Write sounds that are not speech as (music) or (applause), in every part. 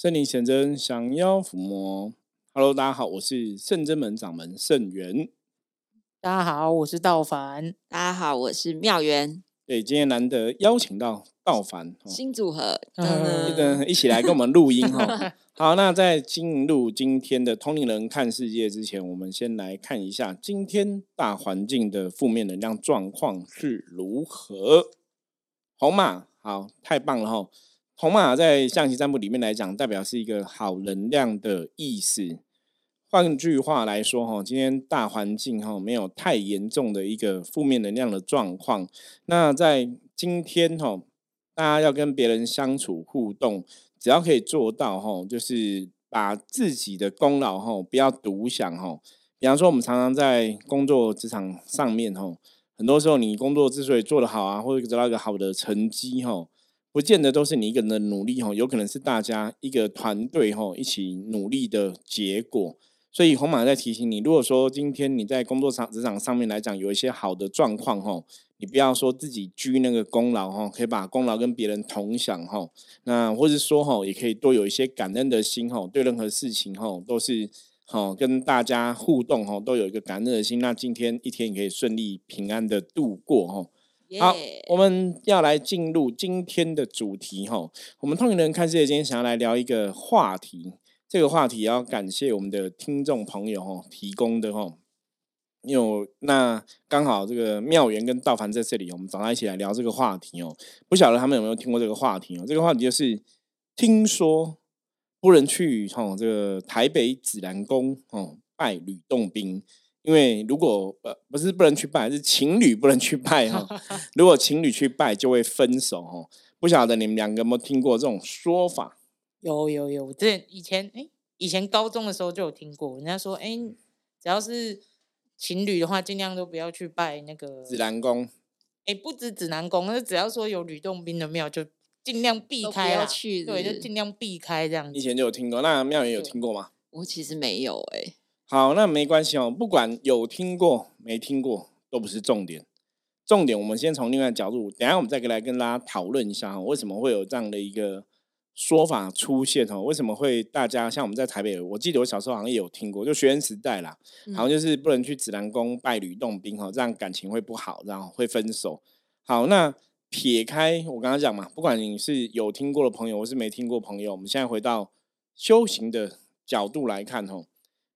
圣灵显真，降妖伏魔。Hello，大家好，我是圣真门掌门圣元。大家好，我是道凡。大家好，我是妙元。对，今天难得邀请到道凡，新组合，(laughs) 嗯一起来跟我们录音哈。(laughs) 好，那在进入今天的通灵人看世界之前，我们先来看一下今天大环境的负面能量状况是如何。红马，好，太棒了哈！红马在象棋占卜里面来讲，代表是一个好能量的意思。换句话来说，哈，今天大环境哈没有太严重的一个负面能量的状况。那在今天哈，大家要跟别人相处互动，只要可以做到哈，就是把自己的功劳哈不要独享哈。比方说，我们常常在工作职场上面哈。很多时候，你工作之所以做得好啊，或者得到一个好的成绩，哈，不见得都是你一个人的努力，哈，有可能是大家一个团队，哈，一起努力的结果。所以红马在提醒你，如果说今天你在工作场职场上面来讲有一些好的状况，哈，你不要说自己居那个功劳，哈，可以把功劳跟别人同享，哈，那或者说，哈，也可以多有一些感恩的心，哈，对任何事情，哈，都是。好，跟大家互动哈，都有一个感恩的心。那今天一天也可以顺利平安的度过哈。好，我们要来进入今天的主题哈。我们通灵人看世界今天想要来聊一个话题，这个话题要感谢我们的听众朋友哈提供的哈。有那刚好这个妙缘跟道凡在这里，我们找他一起来聊这个话题哦。不晓得他们有没有听过这个话题哦？这个话题就是听说。不能去哈这个台北紫兰宫哦拜吕洞宾，因为如果呃不是不能去拜，是情侣不能去拜哈。如果情侣去拜就会分手哦。不晓得你们两个有没有听过这种说法？有有有，这以前哎以前高中的时候就有听过，人家说哎只要是情侣的话，尽量都不要去拜那个指南宫。哎，不止指南宫，那只要说有吕洞宾的庙就。尽量避开去，对，就尽量避开这样子。以前就有听过，那妙也有听过吗？我其实没有哎。好，那没关系哦，不管有听过没听过都不是重点。重点我们先从另外角度，等下我们再来跟大家讨论一下，为什么会有这样的一个说法出现？哦，为什么会大家像我们在台北，我记得我小时候好像也有听过，就学生时代啦，好像就是不能去紫兰宫拜吕洞宾哈，这样感情会不好，然后会分手。好，那。撇开我刚刚讲嘛，不管你是有听过的朋友，或是没听过朋友，我们现在回到修行的角度来看吼，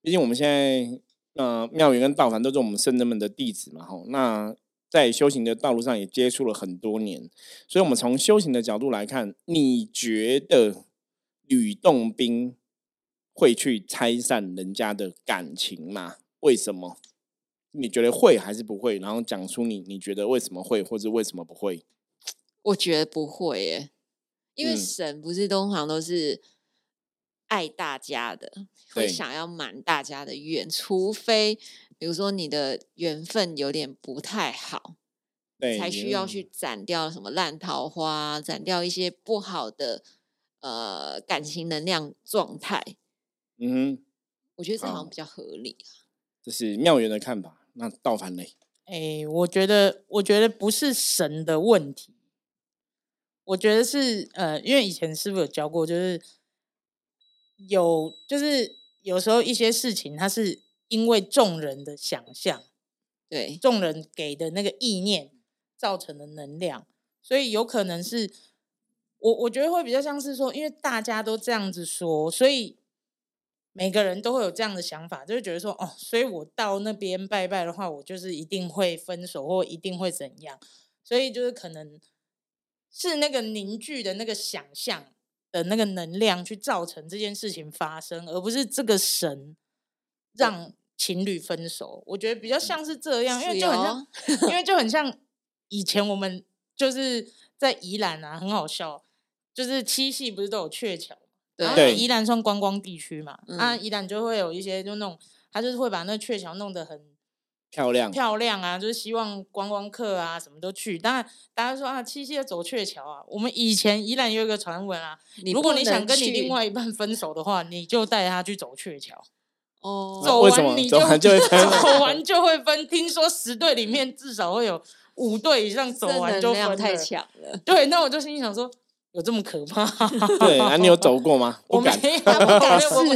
毕竟我们现在呃庙宇跟道坛都是我们圣人们的弟子嘛吼，那在修行的道路上也接触了很多年，所以我们从修行的角度来看，你觉得吕洞宾会去拆散人家的感情吗？为什么？你觉得会还是不会？然后讲出你你觉得为什么会，或者为什么不会？我觉得不会耶，因为神不是通常都是爱大家的，会想要满大家的愿，除非比如说你的缘分有点不太好，对，才需要去斩掉什么烂桃花，斩掉一些不好的呃感情能量状态。嗯，我觉得这好像比较合理啊。这是妙缘的看法，那道凡嘞？哎，我觉得，我觉得不是神的问题。我觉得是呃，因为以前师傅有教过，就是有就是有时候一些事情，它是因为众人的想象，对众人给的那个意念造成的能量，所以有可能是我我觉得会比较像是说，因为大家都这样子说，所以每个人都会有这样的想法，就会觉得说哦，所以我到那边拜拜的话，我就是一定会分手或一定会怎样，所以就是可能。是那个凝聚的那个想象的那个能量去造成这件事情发生，而不是这个神让情侣分手。我觉得比较像是这样，因为就很像，因为 (laughs) 就很像以前我们就是在宜兰啊，很好笑，就是七夕不是都有鹊桥对，宜兰算观光地区嘛，啊，宜兰就会有一些就那种，他就是会把那鹊桥弄得很。漂亮漂亮啊，就是希望观光客啊，什么都去。当然，大家说啊，七夕要走鹊桥啊。我们以前依然有一个传闻啊，如果你想跟你另外一半分手的话，你就带他去走鹊桥。哦，走完你就走完就会 (laughs) 分，走完就会分。听说十对里面至少会有五对以上走完就分。太强了。对，那我就心想说，有这么可怕？(laughs) 对啊，你有走过吗？我没有，不敢。(laughs) 我不，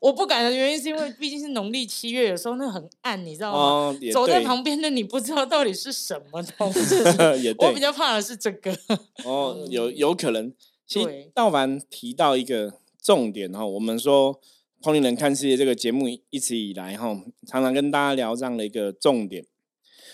我不敢的原因是因为毕竟是农历七月，有时候那很暗，你知道吗？哦，走在旁边的你不知道到底是什么东 (laughs) 西。也我比对，较怕的是这个。哦，有有可能。其实对道凡提到一个重点哈，我们说《同龄人看世界》这个节目一直以来哈，常常跟大家聊这样的一个重点。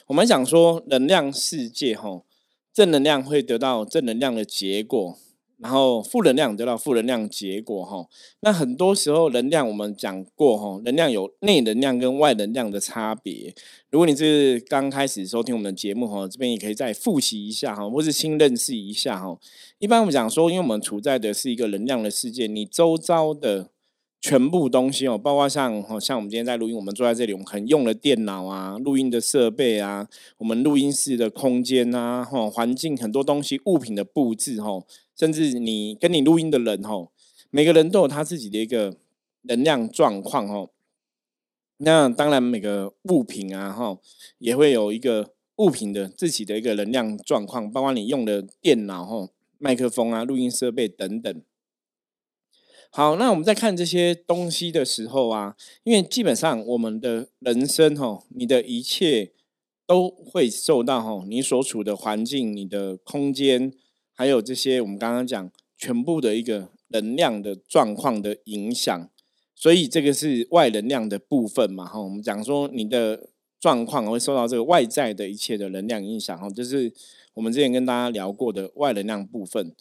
我们想说，能量世界哈，正能量会得到正能量的结果，然后负能量得到负能量结果哈。那很多时候，能量我们讲过哈，能量有内能量跟外能量的差别。如果你是刚开始收听我们的节目哈，这边也可以再复习一下哈，或是新认识一下哈。一般我们讲说，因为我们处在的是一个能量的世界，你周遭的全部东西哦，包括像哦，像我们今天在录音，我们坐在这里，我们可能用的电脑啊、录音的设备啊、我们录音室的空间啊、哈环境很多东西、物品的布置哈，甚至你跟你录音的人哈，每个人都有他自己的一个能量状况哦。那当然，每个物品啊哈，也会有一个物品的自己的一个能量状况，包括你用的电脑哈、麦克风啊、录音设备等等。好，那我们在看这些东西的时候啊，因为基本上我们的人生哈，你的一切都会受到哈你所处的环境、你的空间，还有这些我们刚刚讲全部的一个能量的状况的影响。所以这个是外能量的部分嘛，哈，我们讲说你的状况会受到这个外在的一切的能量影响，哈，就是我们之前跟大家聊过的外能量部分。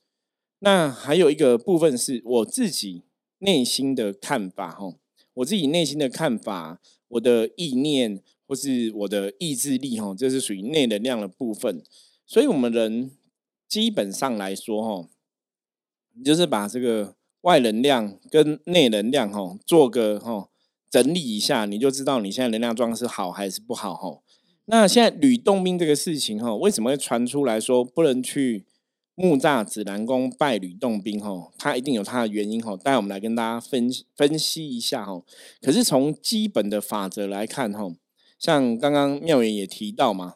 那还有一个部分是我自己内心的看法，哈，我自己内心的看法，我的意念或是我的意志力，哈，这是属于内能量的部分。所以，我们人基本上来说，哈，就是把这个外能量跟内能量，哈，做个哈整理一下，你就知道你现在能量状况是好还是不好，哈。那现在吕洞宾这个事情，哈，为什么会传出来说不能去？木栅指南宫拜吕洞宾吼，他一定有他的原因吼，待我们来跟大家分分析一下吼。可是从基本的法则来看吼，像刚刚妙言也提到嘛，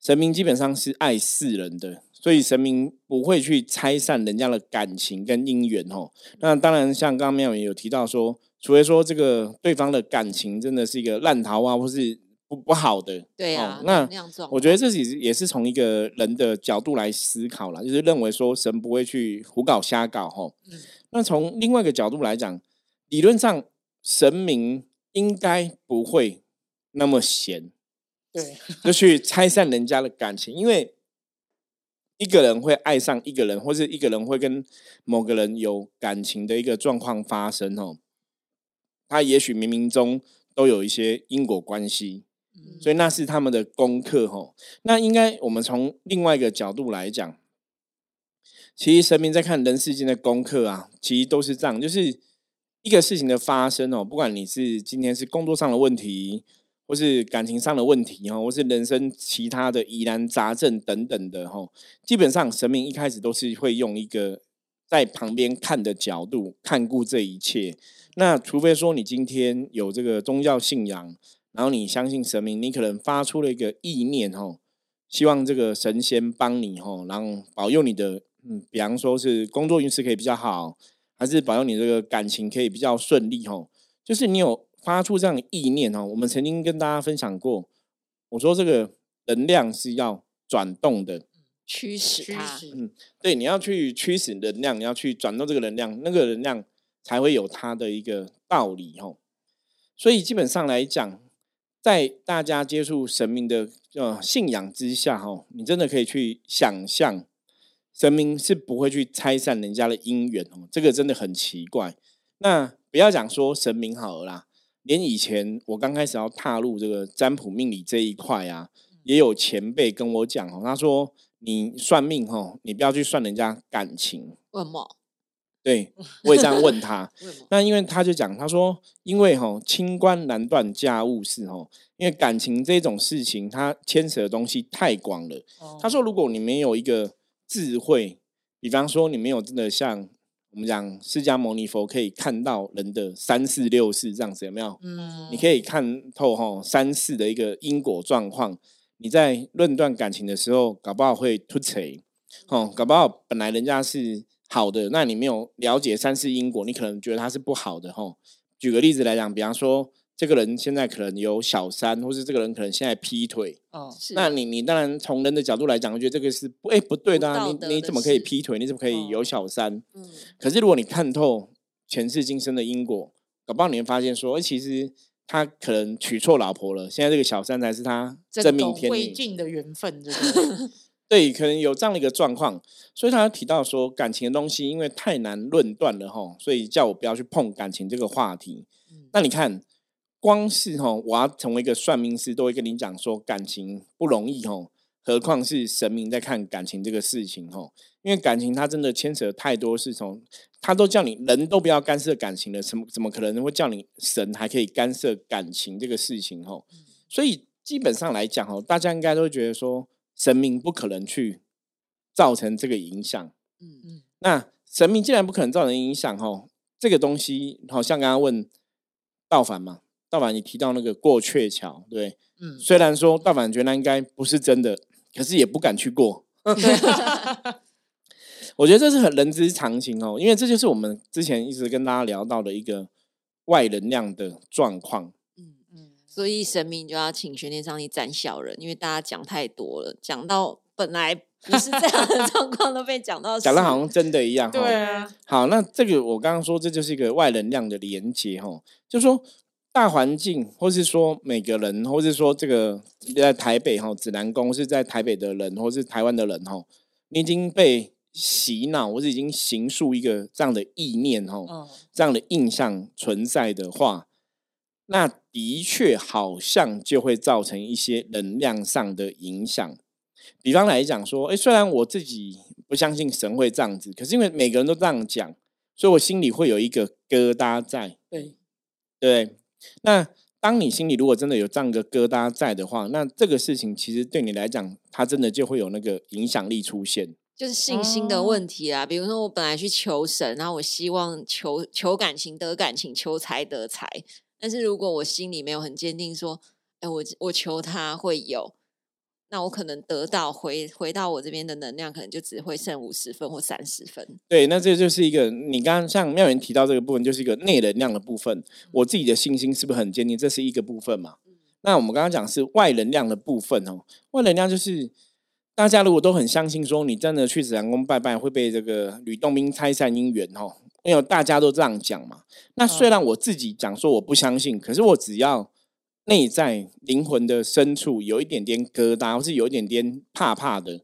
神明基本上是爱世人的，所以神明不会去拆散人家的感情跟姻缘吼。那当然，像刚刚妙言有提到说，除非说这个对方的感情真的是一个烂桃花，或是不不好的，哦对呀，那我觉得这其实也是从一个人的角度来思考啦，就是认为说神不会去胡搞瞎搞吼。嗯那从另外一个角度来讲，理论上神明应该不会那么闲，对，就去拆散人家的感情，因为一个人会爱上一个人，或是一个人会跟某个人有感情的一个状况发生哦，他也许冥冥中都有一些因果关系。所以那是他们的功课吼。那应该我们从另外一个角度来讲，其实神明在看人世间的功课啊，其实都是这样，就是一个事情的发生哦，不管你是今天是工作上的问题，或是感情上的问题哈，或是人生其他的疑难杂症等等的吼，基本上神明一开始都是会用一个在旁边看的角度看顾这一切。那除非说你今天有这个宗教信仰。然后你相信神明，你可能发出了一个意念哦，希望这个神仙帮你哦，然后保佑你的，嗯，比方说是工作运势可以比较好，还是保佑你这个感情可以比较顺利哦。就是你有发出这样的意念哦，我们曾经跟大家分享过，我说这个能量是要转动的，驱使它，嗯，对，你要去驱使能量，你要去转动这个能量，那个能量才会有它的一个道理哦。所以基本上来讲。在大家接触神明的呃信仰之下，哈，你真的可以去想象，神明是不会去拆散人家的姻缘哦，这个真的很奇怪。那不要讲说神明好了啦，连以前我刚开始要踏入这个占卜命理这一块啊，也有前辈跟我讲哦，他说你算命哈，你不要去算人家感情。为什么？对，我也这样问他。(laughs) 那因为他就讲，他说，因为哈清官难断家务事哦，因为感情这种事情，它牵扯的东西太广了。哦他说，如果你没有一个智慧，比方说你没有真的像我们讲释迦牟尼佛可以看到人的三世六世这样子，有没有？嗯你可以看透哈三世的一个因果状况。你在论断感情的时候，搞不好会突锤。哦，搞不好本来人家是好的，那你没有了解三世因果，你可能觉得他是不好的。吼，举个例子来讲，比方说。这个人现在可能有小三，或是这个人可能现在劈腿，哦，那你你当然从人的角度来讲，我觉得这个是不哎不对的啊，你你怎么可以劈腿？你怎么可以有小三？嗯，可是如果你看透前世今生的因果，搞不好你会发现说，哎，其实他可能娶错老婆了，现在这个小三才是他真命天女，尽的缘分，对 (laughs) 对，可能有这样的一个状况，所以他提到说，感情的东西因为太难论断了哈，所以叫我不要去碰感情这个话题。那你看。光是哈，我要成为一个算命师，都会跟你讲说感情不容易哈，何况是神明在看感情这个事情哈。因为感情它真的牵扯太多，是从他都叫你人都不要干涉感情了，怎么怎么可能会叫你神还可以干涉感情这个事情哈？所以基本上来讲哦，大家应该都觉得说神明不可能去造成这个影响。嗯嗯，那神明既然不可能造成影响哈，这个东西好像刚刚问道凡嘛。道凡，你提到那个过鹊桥，对，嗯，虽然说道凡觉得应该不是真的，可是也不敢去过。(laughs) (laughs) 我觉得这是很人之常情哦，因为这就是我们之前一直跟大家聊到的一个外能量的状况。所以神明就要请玄天上帝斩小人，因为大家讲太多了，讲到本来不是这样的 (laughs) 状况都被讲到，讲的好像真的一样。(laughs) 对啊，(laughs) 好，那这个我刚刚说这就是一个外能量的连接哈，就说。大环境，或是说每个人，或是说这个在台北哈指南宫是在台北的人，或是台湾的人哈，你已经被洗脑，或是已经形塑一个这样的意念哈，这样的印象存在的话，那的确好像就会造成一些能量上的影响。比方来讲说，哎，虽然我自己不相信神会这样子，可是因为每个人都这样讲，所以我心里会有一个疙瘩在。对，对。那当你心里如果真的有这样一个疙瘩在的话，那这个事情其实对你来讲，它真的就会有那个影响力出现，就是信心的问题啊。比如说，我本来去求神，然后我希望求求感情得感情，求财得财，但是如果我心里没有很坚定，说，哎，我我求他会有。那我可能得到回回到我这边的能量，可能就只会剩五十分或三十分。对，那这就是一个你刚刚像妙云提到这个部分，就是一个内能量的部分。我自己的信心是不是很坚定？这是一个部分嘛？那我们刚刚讲是外能量的部分哦。外能量就是大家如果都很相信说，你真的去紫阳宫拜拜会被这个吕洞宾拆散姻缘哦，因为大家都这样讲嘛。那虽然我自己讲说我不相信，可是我只要。内在灵魂的深处有一点点疙瘩，或是有一点点怕怕的，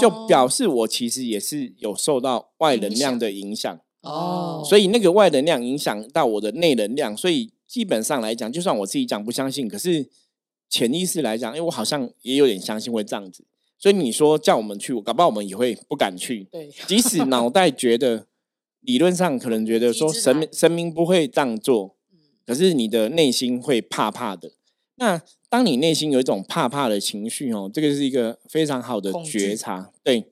就表示我其实也是有受到外能量的影响哦。所以那个外能量影响到我的内能量，所以基本上来讲，就算我自己讲不相信，可是潜意识来讲，因为我好像也有点相信会这样子。所以你说叫我们去，搞不好我们也会不敢去。对，即使脑袋觉得理论上可能觉得说神神明不会这样做。可是你的内心会怕怕的。那当你内心有一种怕怕的情绪哦，这个是一个非常好的觉察。对，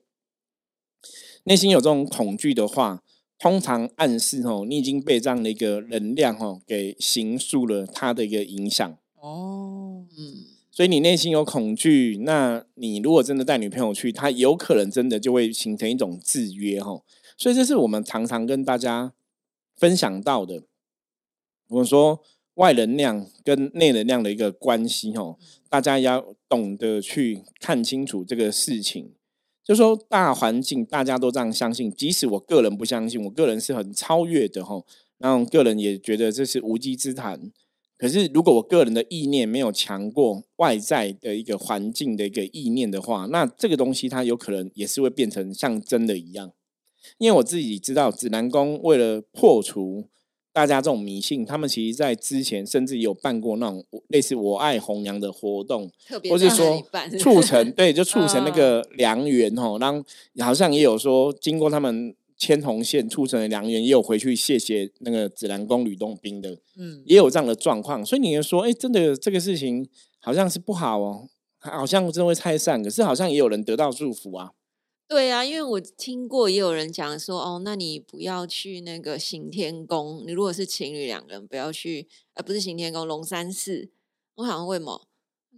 内心有这种恐惧的话，通常暗示哦，你已经被这样的一个能量哦给形塑了它的一个影响。哦，嗯，所以你内心有恐惧，那你如果真的带女朋友去，她有可能真的就会形成一种制约哈。所以这是我们常常跟大家分享到的。我说外能量跟内能量的一个关系，哦，大家要懂得去看清楚这个事情。就说大环境大家都这样相信，即使我个人不相信，我个人是很超越的，吼，然后个人也觉得这是无稽之谈。可是如果我个人的意念没有强过外在的一个环境的一个意念的话，那这个东西它有可能也是会变成像真的一样。因为我自己知道，指南宫为了破除。大家这种迷信，他们其实在之前甚至有办过那种类似“我爱红娘”的活动，或是说促成对，就促成那个良缘哦。然后好像也有说，经过他们牵红线促成的良缘，也有回去谢谢那个紫兰宫吕洞宾的，嗯，也有这样的状况。所以你说，哎，真的这个事情好像是不好哦，好像真的会拆散，可是好像也有人得到祝福啊。对啊，因为我听过也有人讲说，哦，那你不要去那个行天宫。你如果是情侣两个人，不要去，呃，不是行天宫，龙山寺。我想问么？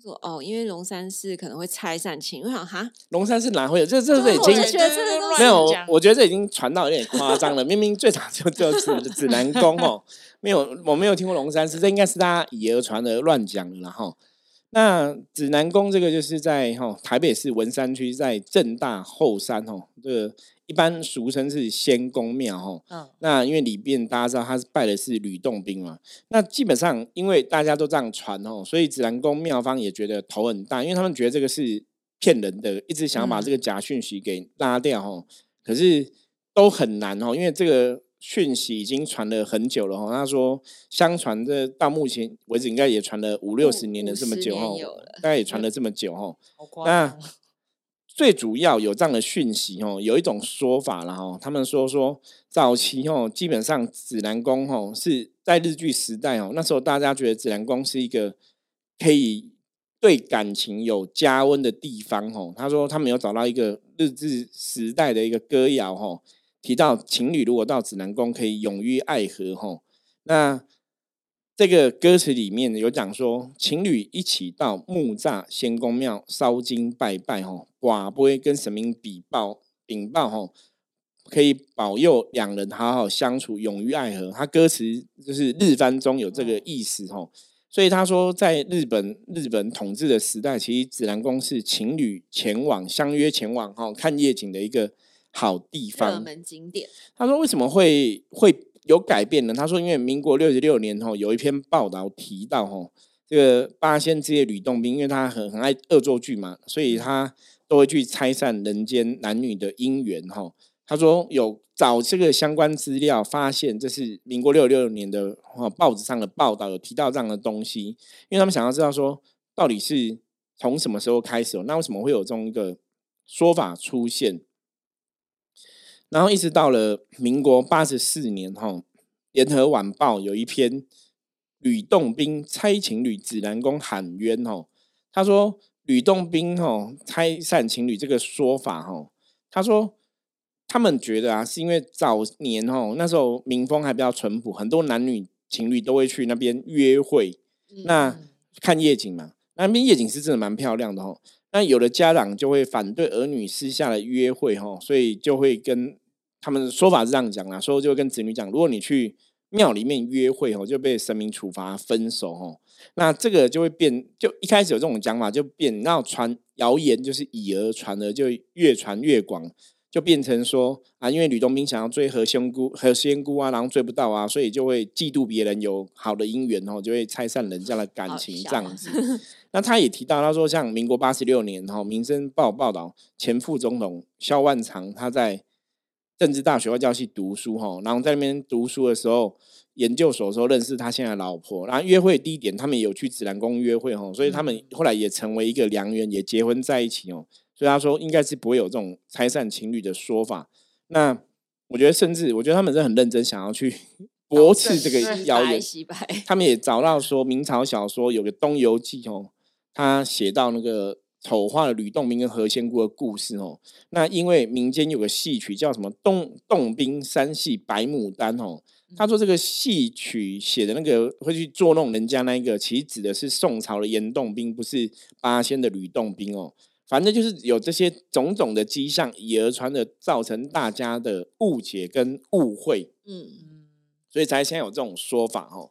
说哦，因为龙山寺可能会拆散情，我想哈，龙山寺哪会有？这这这已经没有，我觉得这已经传到有点夸张了。明明最早就就是指南宫哦，没有，我没有听过龙山寺，这应该是大家以讹传讹乱讲的哈。那指南宫这个就是在哈台北市文山区，在正大后山哦，这个。一般俗称是仙公庙哦，嗯，那因为里边大家知道他是拜的是吕洞宾嘛，那基本上因为大家都这样传哦，所以指南宫庙方也觉得头很大，因为他们觉得这个是骗人的，一直想要把这个假讯息给拉掉哦，可是都很难哦，因为这个讯息已经传了很久了哈。他说，相传这到目前为止应该也传了五六十年了这么久哈，大概也传了这么久哈，那。最主要有这样的讯息哦，有一种说法了哈，他们说说早期哦，基本上指南宫哦是在日剧时代哦，那时候大家觉得指南宫是一个可以对感情有加温的地方哦。他说他们有找到一个日治时代的一个歌谣哈，提到情侣如果到指南宫可以永浴爱河哈，那。这个歌词里面有讲说，情侣一起到木栅仙公庙烧金拜拜，吼，寡不会跟神明禀报禀报，吼，可以保佑两人好好相处，永浴爱河。他歌词就是日翻中有这个意思，吼，所以他说，在日本日本统治的时代，其实指南宫是情侣前往相约前往，哈，看夜景的一个好地方，热门景点。他说，为什么会会？有改变呢，他说，因为民国六十六年后有一篇报道提到，吼，这个八仙之夜吕洞宾，因为他很很爱恶作剧嘛，所以他都会去拆散人间男女的姻缘，哈。他说有找这个相关资料，发现这是民国六十六年的报纸上的报道有提到这样的东西，因为他们想要知道说，到底是从什么时候开始，那为什么会有这种一个说法出现？然后一直到了民国八十四年，哈，《联合晚报》有一篇吕洞宾拆情侣指南宫喊冤，哈，他说吕洞宾，哈，拆散情侣这个说法，哈，他说他们觉得啊，是因为早年，哈，那时候民风还比较淳朴，很多男女情侣都会去那边约会，那看夜景嘛，那边夜景是真的蛮漂亮的，哈。那有的家长就会反对儿女私下的约会，哈，所以就会跟他们的说法是这样讲啦，说就跟子女讲，如果你去庙里面约会，哦，就被神明处罚分手，哦，那这个就会变，就一开始有这种讲法，就变，然后传谣言就是以讹传讹，就越传越广，就变成说啊，因为吕洞宾想要追何仙姑，何仙姑啊，然后追不到啊，所以就会嫉妒别人有好的姻缘，哦，就会拆散人家的感情这样子。那他也提到，他说像民国八十六年，哈，《民生报》报道前副总统萧万长他在。政治大学外教系读书哈，然后在那边读书的时候，研究所的时候认识他现在老婆，然后约会地点他们有去紫兰宫约会哈，所以他们后来也成为一个良缘，也结婚在一起哦。所以他说应该是不会有这种拆散情侣的说法。那我觉得甚至我觉得他们是很认真想要去 (laughs) 驳斥这个谣言。他们也找到说明朝小说有个《东游记》哦，他写到那个。丑化了吕洞宾跟何仙姑的故事哦。那因为民间有个戏曲叫什么《洞洞宾三戏白牡丹》哦。他说这个戏曲写的那个会去捉弄人家那一个，其实指的是宋朝的严洞宾，不是八仙的吕洞宾哦。反正就是有这些种种的迹象，以讹传的，造成大家的误解跟误会。嗯嗯，所以才现在有这种说法哦。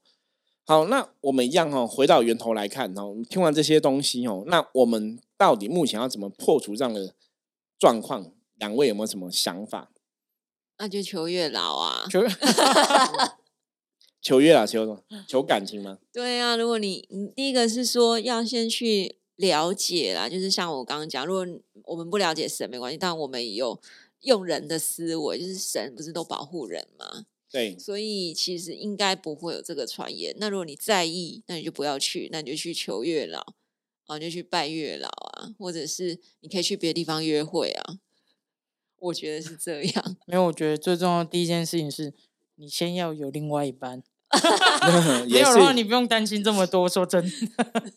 好，那我们一样哈，回到源头来看哦。听完这些东西哦，那我们到底目前要怎么破除这样的状况？两位有没有什么想法？那就求月老啊，求 (laughs) 求月老，求什么？求感情吗？对啊，如果你你第一个是说要先去了解啦，就是像我刚刚讲，如果我们不了解神没关系，但我们有用人的思维，就是神不是都保护人吗？对，所以其实应该不会有这个传言。那如果你在意，那你就不要去，那你就去求月老啊，就去拜月老啊，或者是你可以去别的地方约会啊。我觉得是这样。(laughs) 没有，我觉得最重要的第一件事情是你先要有另外一半，(laughs) (laughs) 没有的话你不用担心这么多。说真的，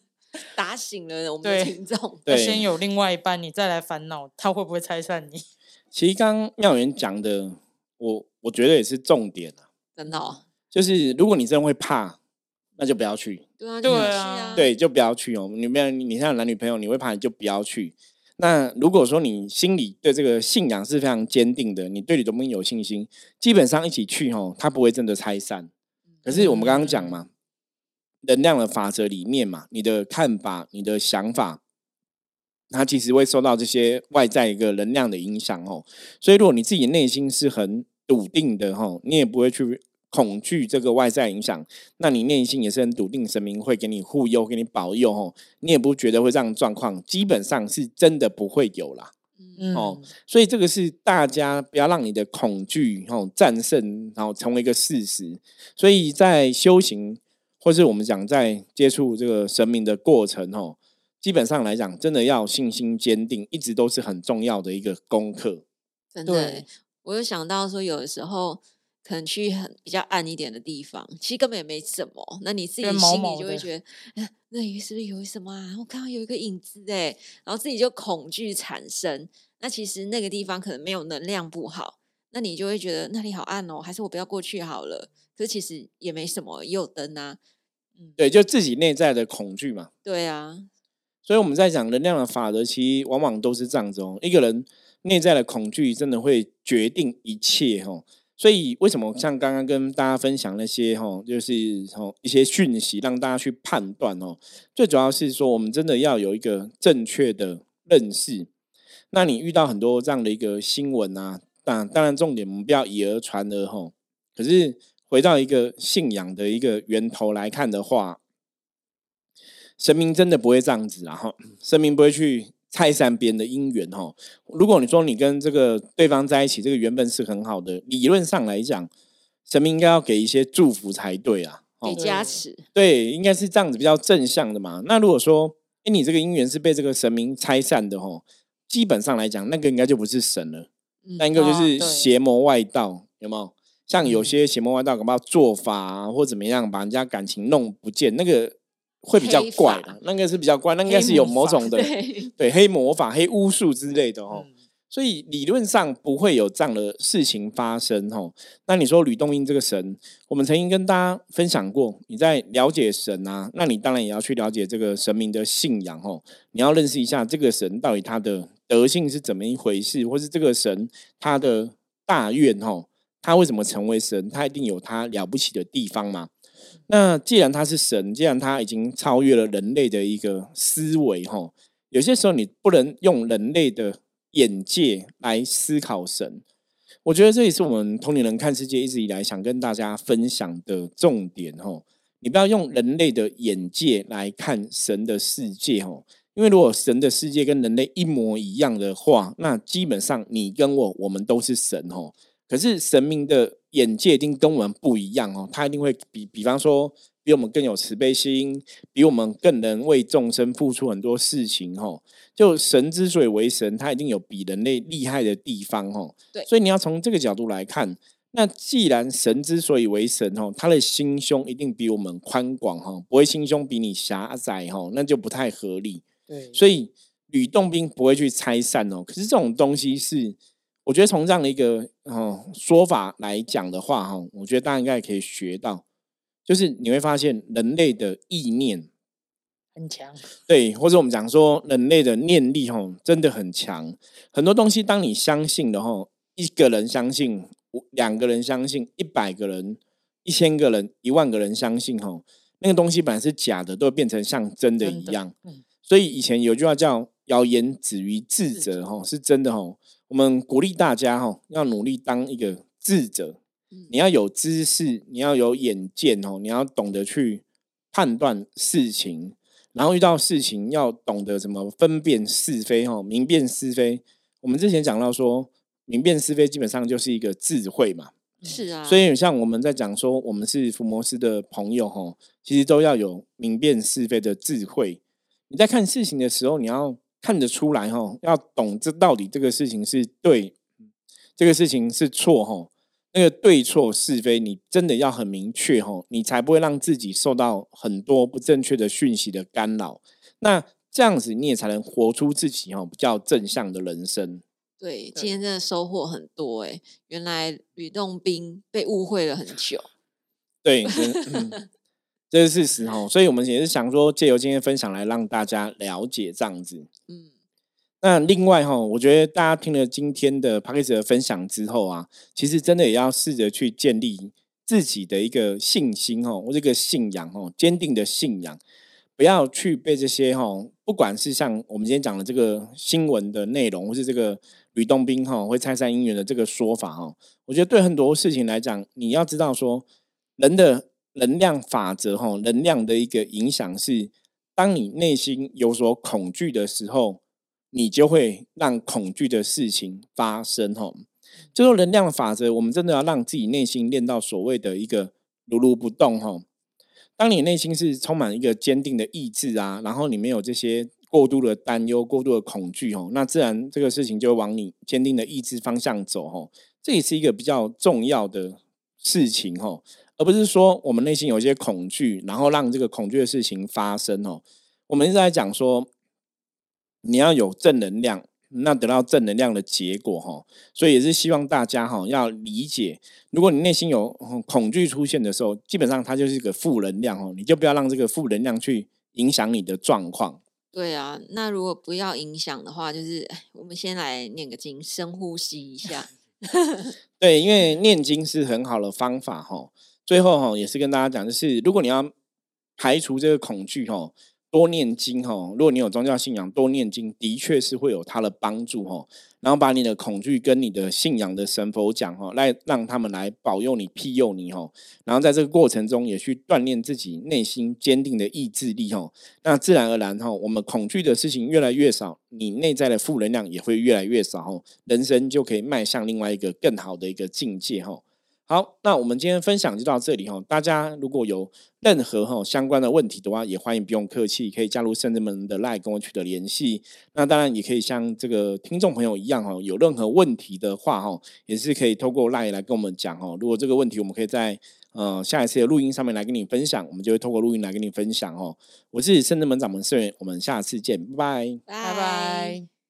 打醒了我们的听众，对先有另外一半，你再来烦恼他会不会拆散你。其实刚刚妙元讲的，我。我觉得也是重点啊，真的，就是如果你真的会怕，那就不要去。对啊，对啊，对，就不要去哦。你们你像男女朋友，你会怕，你就不要去。那如果说你心里对这个信仰是非常坚定的，你对吕洞宾有信心，基本上一起去哦，他不会真的拆散。可是我们刚刚讲嘛，能量的法则里面嘛，你的看法、你的想法，它其实会受到这些外在一个能量的影响哦。所以如果你自己内心是很笃定的哈，你也不会去。恐惧这个外在影响，那你内心也是很笃定，神明会给你护佑，给你保佑哦。你也不觉得会这样状况，基本上是真的不会有啦。嗯哦，所以这个是大家不要让你的恐惧哦战胜，然后成为一个事实。所以在修行，或是我们讲在接触这个神明的过程哦，基本上来讲，真的要信心坚定，一直都是很重要的一个功课。真的，我有想到说，有的时候。可能去很比较暗一点的地方，其实根本也没什么。那你自己心里就会觉得，那里是不是有什么啊？我看到有一个影子哎，然后自己就恐惧产生。那其实那个地方可能没有能量不好，那你就会觉得那里好暗哦，还是我不要过去好了。可是其实也没什么，也有灯啊。嗯，对，就自己内在的恐惧嘛。对啊，所以我们在讲能量的法则，其实往往都是这样子哦。一个人内在的恐惧，真的会决定一切哦。所以，为什么像刚刚跟大家分享那些哈，就是从一些讯息，让大家去判断哦。最主要是说，我们真的要有一个正确的认识。那你遇到很多这样的一个新闻啊，当当然重点我们不要以讹传讹吼。可是回到一个信仰的一个源头来看的话，神明真的不会这样子，然后神明不会去。拆散别人的姻缘哈，如果你说你跟这个对方在一起，这个原本是很好的，理论上来讲，神明应该要给一些祝福才对啊，给加持，对，应该是这样子比较正向的嘛。那如果说，哎，你这个姻缘是被这个神明拆散的哈，基本上来讲，那个应该就不是神了，那应该就是邪魔外道，有没有？像有些邪魔外道，搞不好做法啊，或怎么样，把人家感情弄不见，那个。会比较怪的，那个是比较怪，那应该是有某种的对黑魔法、黑巫术之类的哦。所以理论上不会有这样的事情发生哦。那你说吕洞宾这个神，我们曾经跟大家分享过，你在了解神啊，那你当然也要去了解这个神明的信仰哦。你要认识一下这个神到底他的德性是怎么一回事，或是这个神他的大愿哦，他为什么成为神？他一定有他了不起的地方嘛。那既然他是神，既然他已经超越了人类的一个思维，哈，有些时候你不能用人类的眼界来思考神。我觉得这也是我们同龄人看世界一直以来想跟大家分享的重点，哈。你不要用人类的眼界来看神的世界，哈，因为如果神的世界跟人类一模一样的话，那基本上你跟我，我们都是神，哈。可是神明的眼界一定跟我们不一样哦，他一定会比比方说比我们更有慈悲心，比我们更能为众生付出很多事情哦。就神之所以为神，他一定有比人类厉害的地方哦。对，所以你要从这个角度来看，那既然神之所以为神哦，他的心胸一定比我们宽广哈，不会心胸比你狭窄哈，那就不太合理。对，所以吕洞宾不会去拆散哦。可是这种东西是。我觉得从这样的一个哦说法来讲的话哈，我觉得大家应该可以学到，就是你会发现人类的意念很强，对，或者我们讲说人类的念力哈真的很强。很多东西当你相信的哈，一个人相信，两个人相信，一百个人、一千个人、一万个人相信哈，那个东西本来是假的，都会变成像真的一样。所以以前有句话叫“谣言止于智者”哈，是真的哈。我们鼓励大家哈，要努力当一个智者。你要有知识，你要有眼见哦，你要懂得去判断事情，然后遇到事情要懂得怎么分辨是非哈，明辨是非。我们之前讲到说，明辨是非基本上就是一个智慧嘛。是啊，所以像我们在讲说，我们是福摩斯的朋友哈，其实都要有明辨是非的智慧。你在看事情的时候，你要。看得出来哈，要懂这到底这个事情是对，这个事情是错哈。那个对错是非，你真的要很明确哈，你才不会让自己受到很多不正确的讯息的干扰。那这样子你也才能活出自己哈比较正向的人生。对，今天真的收获很多哎，原来吕洞宾被误会了很久。对。(laughs) 这是事实哈。所以我们也是想说，借由今天分享来让大家了解这样子。嗯，那另外哈，我觉得大家听了今天的 p a c k a g e 的分享之后啊，其实真的也要试着去建立自己的一个信心哦，或这个信仰哦，坚定的信仰。不要去被这些哈，不管是像我们今天讲的这个新闻的内容，或是这个吕洞宾哈会拆散姻缘的这个说法哈，我觉得对很多事情来讲，你要知道说，人的能量法则哈，能量的一个影响是，当你内心有所恐惧的时候，你就会让恐惧的事情发生哈。就说能量法则，我们真的要让自己内心练到所谓的一个如如不动哈。当你内心是充满一个坚定的意志啊，然后你没有这些过度的担忧、过度的恐惧哦，那自然这个事情就会往你坚定的意志方向走哦。这也是一个比较重要的事情哦，而不是说我们内心有一些恐惧，然后让这个恐惧的事情发生哦。我们一直在讲说，你要有正能量。那得到正能量的结果哈，所以也是希望大家哈要理解，如果你内心有恐惧出现的时候，基本上它就是一个负能量哦，你就不要让这个负能量去影响你的状况。对啊，那如果不要影响的话，就是我们先来念个经，深呼吸一下。(laughs) 对，因为念经是很好的方法哈。最后哈也是跟大家讲，就是如果你要排除这个恐惧哈。多念经哈，如果你有宗教信仰，多念经的确是会有它的帮助哈。然后把你的恐惧跟你的信仰的神佛讲哈，来让他们来保佑你、庇佑你哈。然后在这个过程中，也去锻炼自己内心坚定的意志力哈。那自然而然哈，我们恐惧的事情越来越少，你内在的负能量也会越来越少哈，人生就可以迈向另外一个更好的一个境界哈。好，那我们今天分享就到这里哈。大家如果有任何哈相关的问题的话，也欢迎不用客气，可以加入圣人们的 line 跟我取得联系。那当然也可以像这个听众朋友一样哈，有任何问题的话哈，也是可以透过 line 来跟我们讲哈。如果这个问题我们可以在呃下一次的录音上面来跟你分享，我们就会透过录音来跟你分享哦。我是圣人门掌门圣元，我们下次见，拜拜，拜拜。